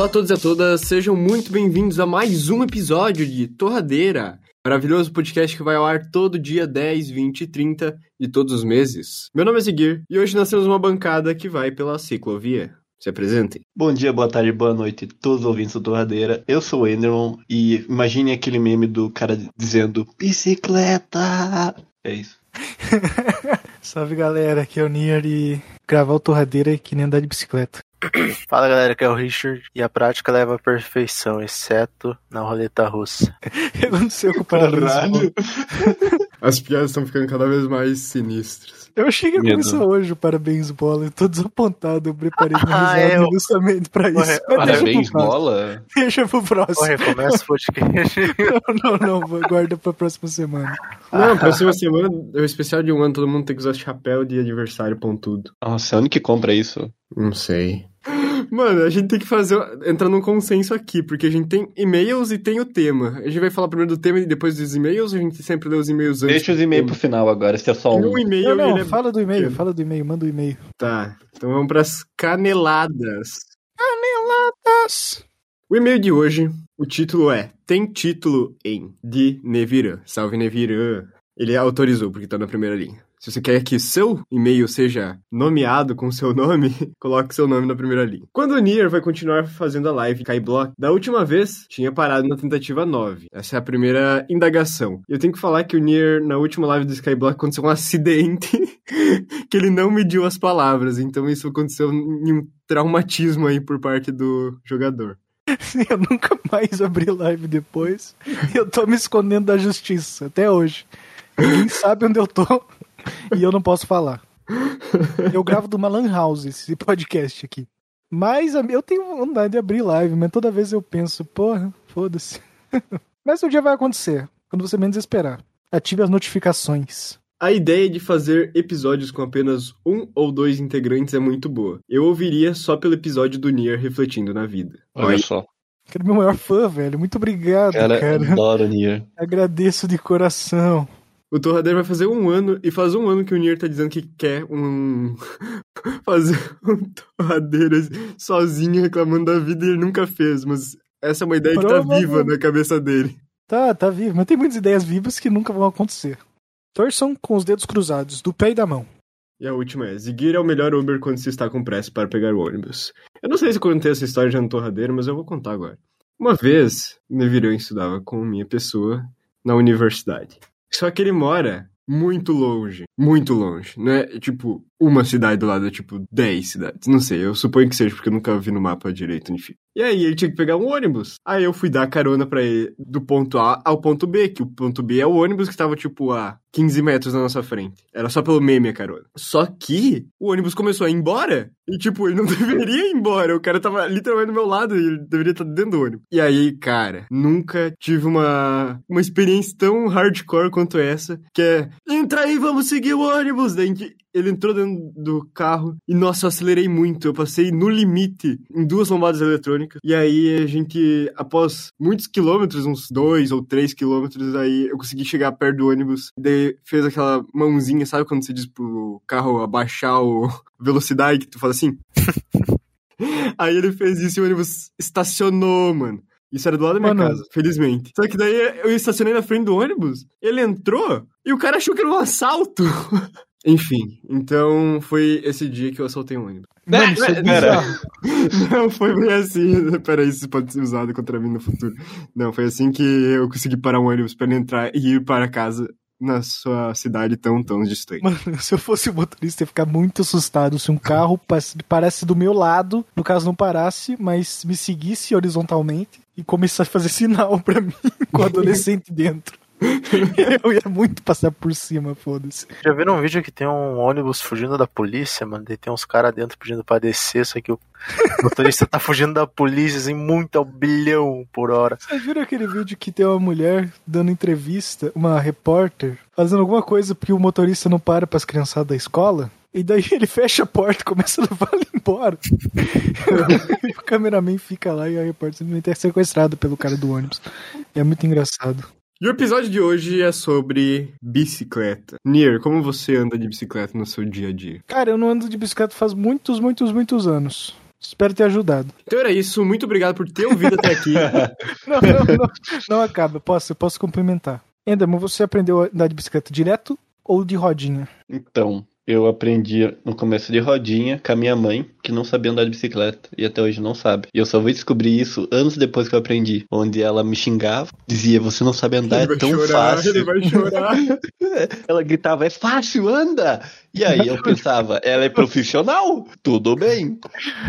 Olá a todos e a todas, sejam muito bem-vindos a mais um episódio de Torradeira, maravilhoso podcast que vai ao ar todo dia 10, 20 e 30 de todos os meses. Meu nome é Seguir e hoje nós temos uma bancada que vai pela ciclovia. Se apresentem. Bom dia, boa tarde, boa noite, todos os ouvintes do Torradeira. Eu sou o Enderman e imagine aquele meme do cara dizendo bicicleta. É isso. Salve galera, aqui é o Nier e gravar o Torradeira é que nem andar de bicicleta. Fala galera, aqui é o Richard e a prática leva à perfeição, exceto na roleta russa. O que aconteceu com o parabéns? As piadas estão ficando cada vez mais sinistras. Eu achei que ia Medo. começar hoje o Parabéns Bola, eu tô desapontado, eu preparei minha Ah, risada eu- justamente pra isso. Mas Parabéns, bola. Deixa pro próximo. Corre, começa o podcast. Não, não, não, guarda pra próxima semana. Não, próxima semana é o especial de um ano, todo mundo tem que usar chapéu de aniversário pontudo. Nossa, onde que compra isso? Não sei. Mano, a gente tem que fazer. entrar num consenso aqui, porque a gente tem e-mails e tem o tema. A gente vai falar primeiro do tema e depois dos e-mails, ou a gente sempre lê os e-mails antes? Deixa os e-mails pro final agora, se é só um. Um e-mail Não, não, ele é- fala do e-mail, fala do e-mail, manda o e-mail. Tá, então vamos pras caneladas. Caneladas! O e-mail de hoje, o título é Tem título em de Neviran. Salve Neviran. Ele autorizou porque tá na primeira linha. Se você quer que seu e-mail seja nomeado com seu nome, coloque seu nome na primeira linha. Quando o Nier vai continuar fazendo a live Skyblock, da última vez tinha parado na tentativa 9. Essa é a primeira indagação. Eu tenho que falar que o Nier, na última live do Skyblock, aconteceu um acidente que ele não mediu as palavras. Então isso aconteceu em um traumatismo aí por parte do jogador. Eu nunca mais abri live depois. Eu tô me escondendo da justiça até hoje. Ninguém sabe onde eu tô e eu não posso falar. Eu gravo de uma Lan House esse podcast aqui. Mas eu tenho vontade de abrir live, mas toda vez eu penso, porra, foda-se. Mas um dia vai acontecer, quando você menos esperar. Ative as notificações. A ideia de fazer episódios com apenas um ou dois integrantes é muito boa. Eu ouviria só pelo episódio do Nier refletindo na vida. Olha só. Quero meu maior fã, velho. Muito obrigado, Cara, cara. adoro Nier. Agradeço de coração. O Torradeiro vai fazer um ano, e faz um ano que o Nier tá dizendo que quer um. fazer um torradeiro sozinho reclamando da vida e ele nunca fez, mas essa é uma ideia que tá viva na cabeça dele. Tá, tá vivo. Mas tem muitas ideias vivas que nunca vão acontecer. Torçam com os dedos cruzados, do pé e da mão. E a última é: Zigir é o melhor Uber quando se está com pressa para pegar o ônibus. Eu não sei se contei essa história já no Torradeiro, mas eu vou contar agora. Uma vez, Nevirão estudava com minha pessoa na universidade. Só que ele mora muito longe. Muito longe. Não é tipo uma cidade do lado, é tipo 10 cidades. Não sei, eu suponho que seja, porque eu nunca vi no mapa direito, enfim. E aí ele tinha que pegar um ônibus. Aí eu fui dar carona pra ele do ponto A ao ponto B, que o ponto B é o ônibus que tava tipo a 15 metros na nossa frente. Era só pelo meme a carona. Só que o ônibus começou a ir embora. E tipo, ele não deveria ir embora. O cara tava literalmente do meu lado e ele deveria estar dentro do ônibus. E aí, cara, nunca tive uma, uma experiência tão hardcore quanto essa. Que é, entra aí, vamos seguir o ônibus. Daí ele entrou dentro do carro e, nossa, eu acelerei muito. Eu passei no limite em duas lombadas eletrônicas. E aí a gente, após muitos quilômetros, uns dois ou três quilômetros, aí eu consegui chegar perto do ônibus. E fez aquela mãozinha, sabe quando você diz pro carro abaixar o velocidade, que tu fala assim? aí ele fez isso e o ônibus estacionou, mano. Isso era do lado da minha Mano. casa, felizmente. Só que daí eu estacionei na frente do ônibus, ele entrou e o cara achou que era um assalto. Enfim, então foi esse dia que eu assaltei um ônibus. Mano, isso é bizarro. Não, foi bem assim. Peraí, isso pode ser usado contra mim no futuro. Não, foi assim que eu consegui parar um ônibus pra ele entrar e ir para casa na sua cidade tão, tão distante. Mano, se eu fosse o motorista, ia ficar muito assustado se um carro parasse do meu lado, no caso não parasse, mas me seguisse horizontalmente e começasse a fazer sinal pra mim com o adolescente dentro. Eu ia muito passar por cima, foda-se. Já viram um vídeo que tem um ônibus fugindo da polícia, mano? Daí tem uns caras dentro pedindo pra descer, só que o motorista tá fugindo da polícia, assim, muito ao bilhão por hora. Vocês viram aquele vídeo que tem uma mulher dando entrevista, uma repórter, fazendo alguma coisa porque o motorista não para pras criançadas da escola? E daí ele fecha a porta e começa a levar ela embora. e o cameraman fica lá e a repórter simplesmente é sequestrada pelo cara do ônibus. É muito engraçado. E o episódio de hoje é sobre bicicleta. Nier, como você anda de bicicleta no seu dia a dia? Cara, eu não ando de bicicleta faz muitos, muitos, muitos anos. Espero ter ajudado. Então era isso, muito obrigado por ter ouvido até aqui. Não, não, não, não acaba. Posso, eu posso complementar. Enderman, você aprendeu a andar de bicicleta direto ou de rodinha? Então, eu aprendi no começo de rodinha com a minha mãe, que não sabia andar de bicicleta e até hoje não sabe. E eu só vou descobrir isso anos depois que eu aprendi, onde ela me xingava, dizia: "Você não sabe andar, ele é tão chorar, fácil". ele vai chorar. Ela gritava: "É fácil, anda". E aí eu pensava: "Ela é profissional? Tudo bem".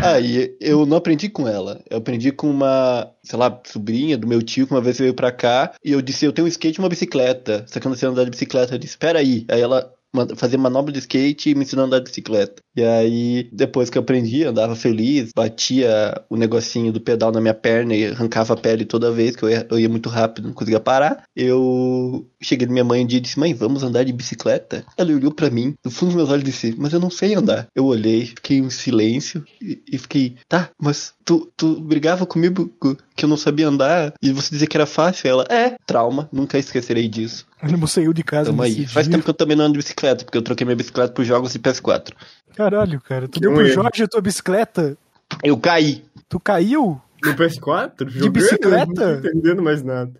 Aí eu não aprendi com ela. Eu aprendi com uma, sei lá, sobrinha do meu tio que uma vez veio pra cá e eu disse: "Eu tenho um skate e uma bicicleta". Só que eu não sei andar de bicicleta. Eu disse: "Espera aí". Aí ela fazia manobra de skate e me ensinou a andar de bicicleta. E aí, depois que eu aprendi, andava feliz, batia o negocinho do pedal na minha perna e arrancava a pele toda vez, que eu ia, eu ia muito rápido, não conseguia parar. Eu cheguei na minha mãe um dia e disse: Mãe, vamos andar de bicicleta? Ela olhou pra mim, no fundo dos meus olhos, disse: Mas eu não sei andar. Eu olhei, fiquei em silêncio e, e fiquei: Tá, mas tu, tu brigava comigo que eu não sabia andar e você dizia que era fácil? Ela: É, trauma, nunca esquecerei disso. Ele saiu de casa Tamo aí. Faz tempo que eu também não ando de bicicleta, porque eu troquei minha bicicleta por jogos de PS4. Caralho, cara. Tu Que deu pro erro. Jorge a tua bicicleta? Eu caí. Tu caiu? No PS4? Jogando, bicicleta? Não tô entendendo mais nada.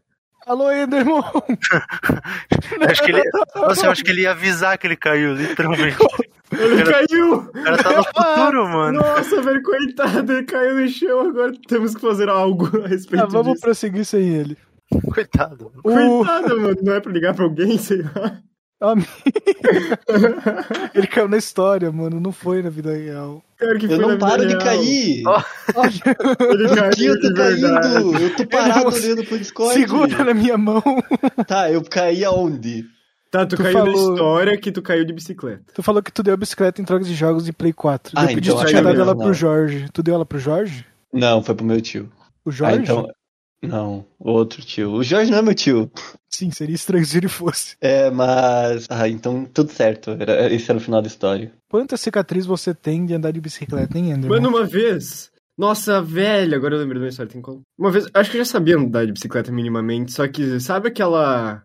Alô, Enderman! Eu acho que ele, nossa, eu acho que ele ia avisar que ele caiu, literalmente. Ele Cara- caiu! O cara tá no futuro, mano. Nossa, velho, coitado, ele caiu no chão, agora temos que fazer algo a respeito Ah, vamos disso. prosseguir sem ele. Coitado. O... Coitado, mano, não é pra ligar pra alguém, sei lá. Amigo. Ele caiu na história, mano. Não foi na vida real. Cara, que Eu foi na não paro de real. cair. Ó. Ele Meu caiu tá verdade. caindo. Eu tô parado Ele- olhando pro Discord. Segura na minha mão. Tá, eu caí aonde? Tá, tu, Tu caiu na falou- história que tu caiu de bicicleta. Tu falou que tu deu a bicicleta em trocas de jogos de Play 4. Ah, eu pedi então tu tinha dado ela não. pro Jorge. Tu deu ela pro Jorge? Não, foi pro meu tio. O Jorge? Ah, então. Não, outro tio. O Jorge não é meu tio. Sim, seria estranho se ele fosse. É, mas. Ah, então tudo certo. Era, esse era o final da história. Quanta cicatriz você tem de andar de bicicleta, hein, Enderman? Mano, uma vez. Nossa, velho, agora eu lembrei de uma história. Tem como. Uma vez, acho que eu já sabia andar de bicicleta minimamente, só que sabe aquela.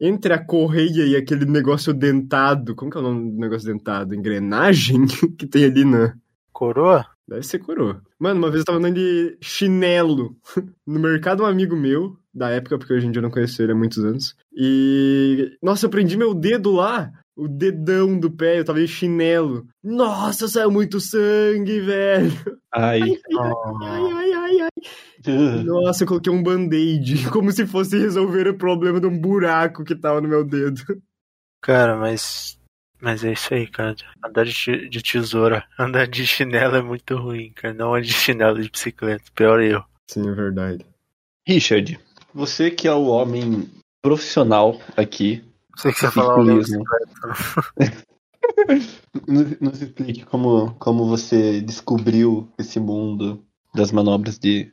Entre a correia e aquele negócio dentado. Como que é o nome do negócio dentado? Engrenagem que tem ali na. Coroa? Deve ser coroa. Mano, uma vez eu tava andando de chinelo no mercado um amigo meu, da época, porque hoje em dia eu não conheço ele há muitos anos. E. Nossa, eu prendi meu dedo lá. O dedão do pé, eu tava de chinelo. Nossa, saiu muito sangue, velho. Ai. Ai, ai, ai, ai. Nossa, eu coloquei um band-aid, como se fosse resolver o problema de um buraco que tava no meu dedo. Cara, mas. Mas é isso aí, cara. Andar de, de tesoura, andar de chinelo é muito ruim, cara. Não é de chinelo de bicicleta. Pior eu. Sim, é verdade. Richard, você que é o homem profissional aqui, Sei que você? Ciclismo. nos, nos explique como, como você descobriu esse mundo das manobras de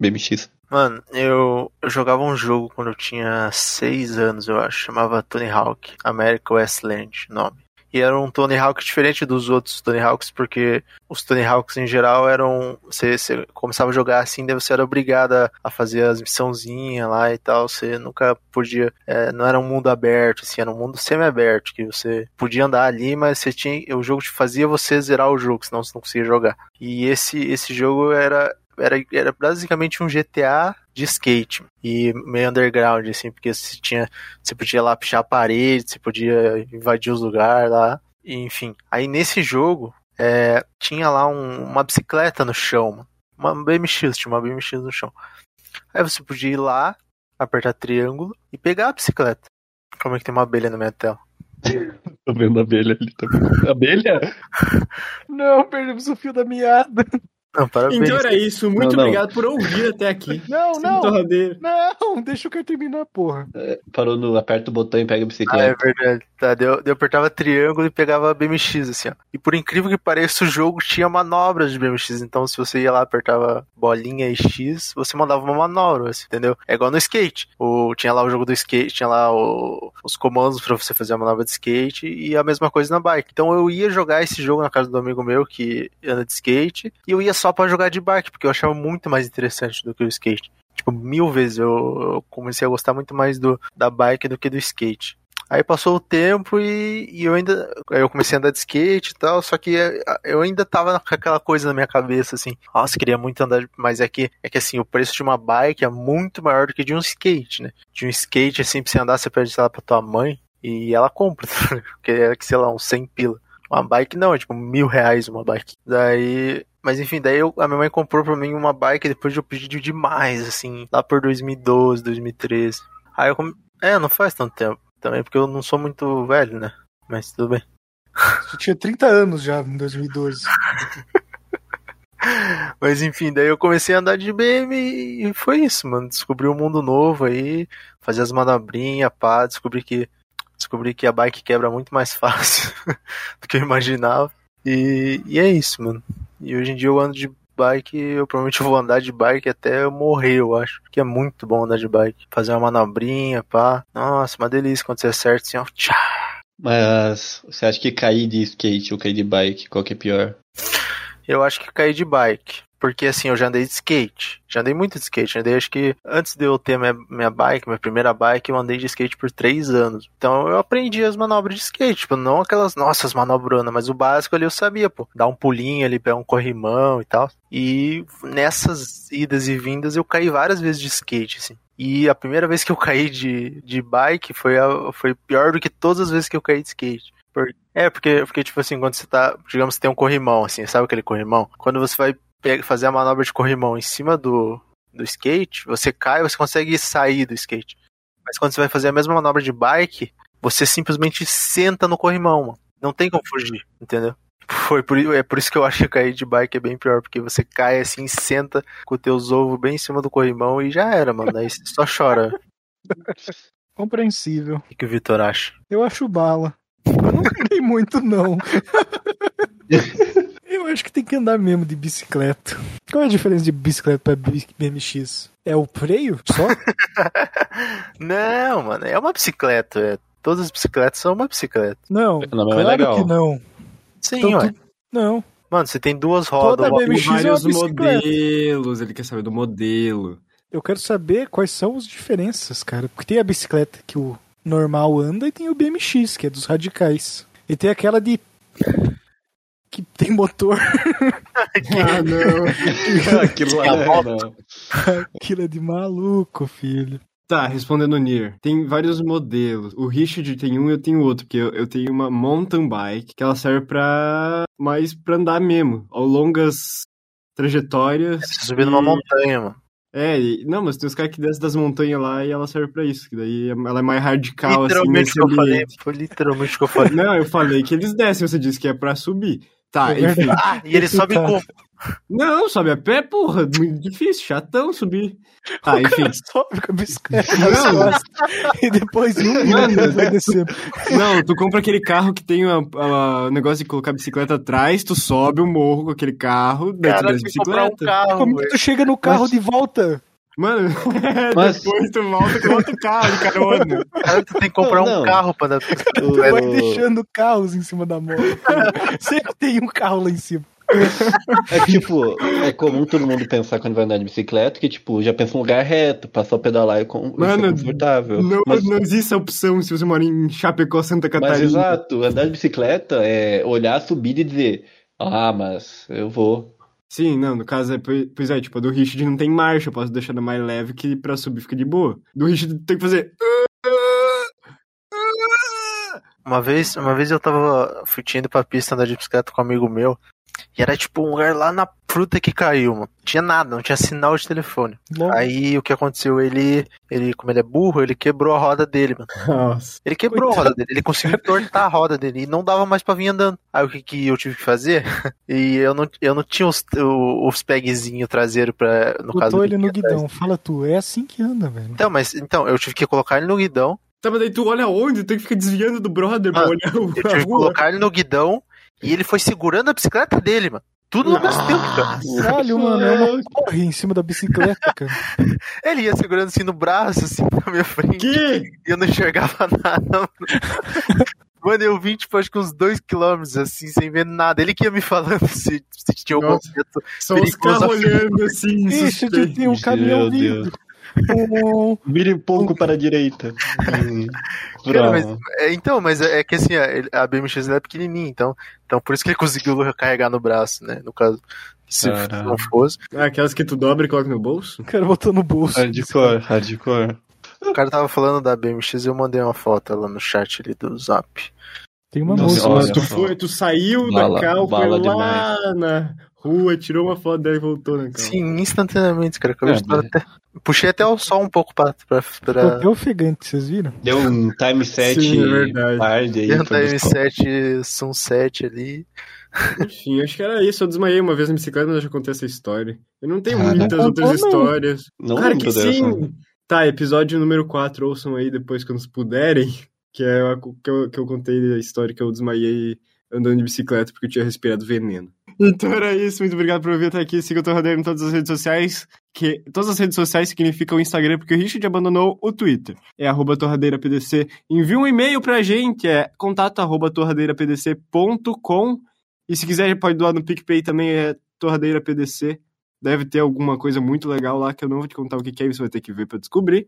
BMX. Mano, eu, eu jogava um jogo quando eu tinha 6 anos, eu acho. Chamava Tony Hawk, America Westland, nome. E era um Tony Hawk diferente dos outros Tony Hawks, porque os Tony Hawks em geral eram. Você, você começava a jogar assim, daí você era obrigado a- a fazer as missãozinhas lá e tal. Você nunca podia. é, não era um mundo aberto, assim, era um mundo semi-aberto, que você podia andar ali, mas você tinha. O jogo te fazia você zerar o jogo, senão você não conseguia jogar. E esse, esse jogo era era, era basicamente um GTA de skate e meio underground, assim, porque você tinha. Você podia lá pichar a parede, você podia invadir os lugares lá. E, enfim. Aí nesse jogo é, tinha lá um- uma bicicleta no chão. Uma BMX, tinha uma BMX no chão. Aí você podia ir lá, apertar triângulo e pegar a bicicleta. Como é que tem uma abelha na minha tela? Tô vendo a abelha ali também. Abelha? Não, perdemos o fio da meada. Não, parabéns. Então era isso. Muito Não, não. obrigado por ouvir até aqui. Não, Sem não. torradeira. Não, deixa o cara terminar, porra. Parou no aperta o botão e pega a Ah, é bicicleta. verdade. Tá, eu, apertava triângulo e pegava BMX, assim, ó. E por incrível que pareça, o jogo tinha manobras de BMX. Então, se você ia lá, apertava bolinha e X, você mandava uma manobra, assim, entendeu? É igual no skate. O, tinha lá o jogo do skate, tinha lá o- os comandos pra você fazer a manobra de skate e a mesma coisa na bike. Então, eu ia jogar esse jogo na casa do amigo meu que anda de skate e eu ia só pra jogar de bike, porque eu achava muito mais interessante do que o skate. Tipo, mil vezes eu, comecei a gostar muito mais do, da bike do que do skate. Aí passou o tempo e, e eu ainda. Eu comecei a andar de skate e tal, só que eu ainda tava com aquela coisa na minha cabeça, assim, nossa, queria muito andar, mas é que, é que assim, o preço de uma bike é muito maior do que de um skate, né? De um skate, assim, pra você andar, você pede, sei pra tua mãe e ela compra, porque é que, sei lá, uns 100 pila. Uma bike não, é tipo mil reais uma bike. Daí. Mas enfim, daí eu- a minha mãe comprou pra mim uma bike depois de eu pedir demais, assim, lá por 2012, 2013. Aí eu come... É, não faz tanto tempo também, porque eu não sou muito velho, né? Mas tudo bem. Você tinha 30 anos já em 2012. Mas enfim, daí eu comecei a andar de BM e foi isso, mano. Descobri um mundo novo aí, fazer as manobrinhas, pá, descobri que descobri que a bike quebra muito mais fácil do que eu imaginava. E, e é isso, mano. E hoje em dia eu ando de bike, eu provavelmente vou andar de bike até eu morrer, eu acho. Que é muito bom andar de bike. Fazer uma manobrinha, pá. Nossa, uma delícia quando você acerta assim, ó. Tchá. Mas você acha que cair de skate ou cair de bike, qual que é pior? Eu acho que caí de bike. Porque assim, eu já andei de skate. Já andei muito de skate. Já andei, acho que antes de eu ter minha, minha bike, minha primeira bike, eu andei de skate por três anos. Então eu aprendi as manobras de skate. Tipo, não aquelas nossas manobronas, mas o básico ali eu sabia, pô. Dar um pulinho ali, pegar um corrimão e tal. E nessas idas e vindas eu caí várias vezes de skate, assim. E a primeira vez que eu caí de, de bike foi, a, foi pior do que todas as vezes que eu caí de skate. Por- É, porque, porque, tipo assim, quando você tá, digamos, você tem um corrimão, assim, sabe aquele corrimão? Quando você vai fazer a manobra de corrimão em cima do, do skate, você cai, você consegue sair do skate. Mas quando você vai fazer a mesma manobra de bike, você simplesmente senta no corrimão, mano. Não tem como fugir, entendeu? Foi por, é por isso que eu acho que cair de bike é bem pior, porque você cai assim, senta com os teus ovos bem em cima do corrimão e já era, mano. Aí você só chora. Compreensível. O que, que o Vitor acha? Eu acho bala. Eu não andei muito, não. Eu acho que tem que andar mesmo de bicicleta. Qual é a diferença de bicicleta pra BMX? É o freio só? Não, mano, é uma bicicleta. é. Todas as bicicletas são uma bicicleta. Não, Não, é claro legal. que não. Sim, Então, ué. tu- Não. Mano, você tem duas rodas. Toda uma- BMX Tem é uma vários bicicleta. modelos, ele quer saber do modelo. Eu quero saber quais são as diferenças, cara. Porque tem a bicicleta que o normal anda e tem o BMX, que é dos radicais. E tem aquela de. Que tem motor. Ah, não. Aquilo é, não. Aquilo é de maluco, filho. Tá, respondendo o Nier. Tem vários modelos. O Richard tem um e eu tenho outro, porque eu, eu tenho uma mountain bike, que ela serve pra mais pra andar mesmo, ao longas trajetórias. Subir numa e- montanha, mano. É, e- não, mas tem os caras que descem das montanhas lá e ela serve pra isso, que daí ela é mais radical, assim, literalmente o que eu falei. Foi literalmente o que eu falei. Não, eu falei que eles descem, você disse que é pra subir. Tá, É enfim. Ah, e ele sobe Tá. como? Não, sobe a pé, porra, muito difícil, chatão subir. Tá, o enfim. cara sobe com a bicicleta e depois um Mano. minuto vai descendo. Não, tu compra aquele carro que tem o negócio de colocar a bicicleta atrás, tu sobe o morro com aquele carro, tu Cara, que comprar um bicicleta. carro, Como que tu chega no carro Mas- de volta? Mano, Mas- depois tu volta com outro carro de carona. Cara, tu tem que comprar Não, um não. carro pra dar. O- Vai deixando carros em cima da moto. Sempre tem um carro lá em cima. É tipo, é comum todo mundo pensar quando vai andar de bicicleta que, tipo, já pensa um lugar reto, pra só pedalar e com, isso é Mano, confortável. Não, mas, não existe essa opção se você mora em Chapecó, Santa mas Catarina. exato, andar de bicicleta é olhar a subida e dizer, ah, mas eu vou. Sim, não, no caso é, pois é, tipo, a do Richard não tem marcha, eu posso deixar ela mais leve que pra subir fica de boa. Do Richard tem que fazer. Uma vez, uma vez eu tava. Ido pra pista andar de bicicleta com um amigo meu. E era tipo um lugar lá na fruta que caiu, mano. Tinha nada, não tinha sinal de telefone. Logo, Aí o que aconteceu? Ele, ele, como ele é burro, ele quebrou a roda dele, mano. Nossa. Ele quebrou a roda dele, ele conseguiu entortar a roda dele e não dava mais pra vir andando. Aí o que, que eu tive que fazer? E eu não, eu não tinha os, os pegzinhos traseiros pra. No caso botou dele ele no aqui atrás. guidão. Fala tu, é assim que anda, velho. Então, mas então, eu tive que colocar ele no guidão. Tá, mas daí tu olha onde? Tu tem que ficar desviando do brother pra Mano, olhar o, Eu tive que colocar ele no guidão e ele foi segurando a bicicleta dele, mano. Tudo no mesmo tempo, cara. Caralho, mano, é uma em cima da bicicleta, cara. Ele ia segurando assim no braço, assim, na minha frente. Que? E eu não enxergava nada. Mano, Mano, eu vim, tipo, acho que uns dois quilômetros, assim, sem ver nada. Ele que ia me falando se, se tinha algum Nossa. objeto. Só os Perigoso. carros olhando assim, Ixi, tem um caminhão vindo. Vire um pouco para a direita. Hum, Cara, mas- é, então, mas é, é que assim, a, a BMX é pequenininha, então, então por isso que ele conseguiu carregar no braço, né? No caso, se Caralho. não fosse, Ah, Aquelas que tu dobra e coloca no bolso? O cara botou no bolso. Hardcore, hardcore. o cara tava falando da BMX eu mandei uma foto lá no chat ali do Zap. Tem uma Nossa, música. olha tu, foi, tu saiu Bala- da cal, foi lá na rua, tirou uma foto dela e voltou na cal. Sim, instantaneamente, cara. que eu É, mas- até- Puxei até o sol um pouco pra, pra, Ficou pra até ofegante, vocês viram? Deu um time set Sim, é tarde aí. foi da buscar- M7 Sunset ali. Enfim, acho que era isso. Eu desmaiei uma vez na bicicleta, mas eu já contei essa história. Eu não tenho Ah, muitas não outras não. histórias. Não lembro que dessa. sim. Tá, episódio número 4, ouçam aí depois quando puderem. Que é a que eu, que eu contei a história que eu desmaiei andando de bicicleta porque eu tinha respirado veneno. Então era isso, muito obrigado por ouvir até aqui. Siga o Torradeiro em todas as redes sociais. Que todas as redes sociais significam o Instagram, porque o Richard abandonou o Twitter. É arroba torradeirapdc. Envia um e-mail pra gente, é contato arroba torradeirapdc.com. E se quiser, pode doar no PicPay também, é torradeirapdc. Deve ter alguma coisa muito legal lá que eu não vou te contar o que é, você vai ter que ver pra descobrir.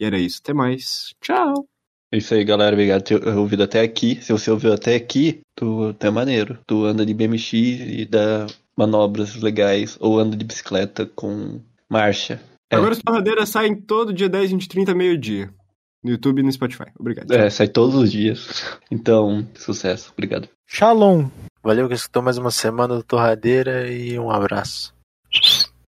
E era isso, até mais. Tchau! É isso aí, galera. Obrigado por ter ouvido até aqui. Se você ouviu até aqui, tu, tu é maneiro. Tu anda de BMX e dá manobras legais. Ou anda de bicicleta com marcha. É. Agora as torradeiras saem todo dia 10, 20, 30, meio-dia. No YouTube e no Spotify. Obrigado. É, sai todos os dias. Então, sucesso. Obrigado. Shalom. Valeu que escutou mais uma semana do Torradeira e um abraço.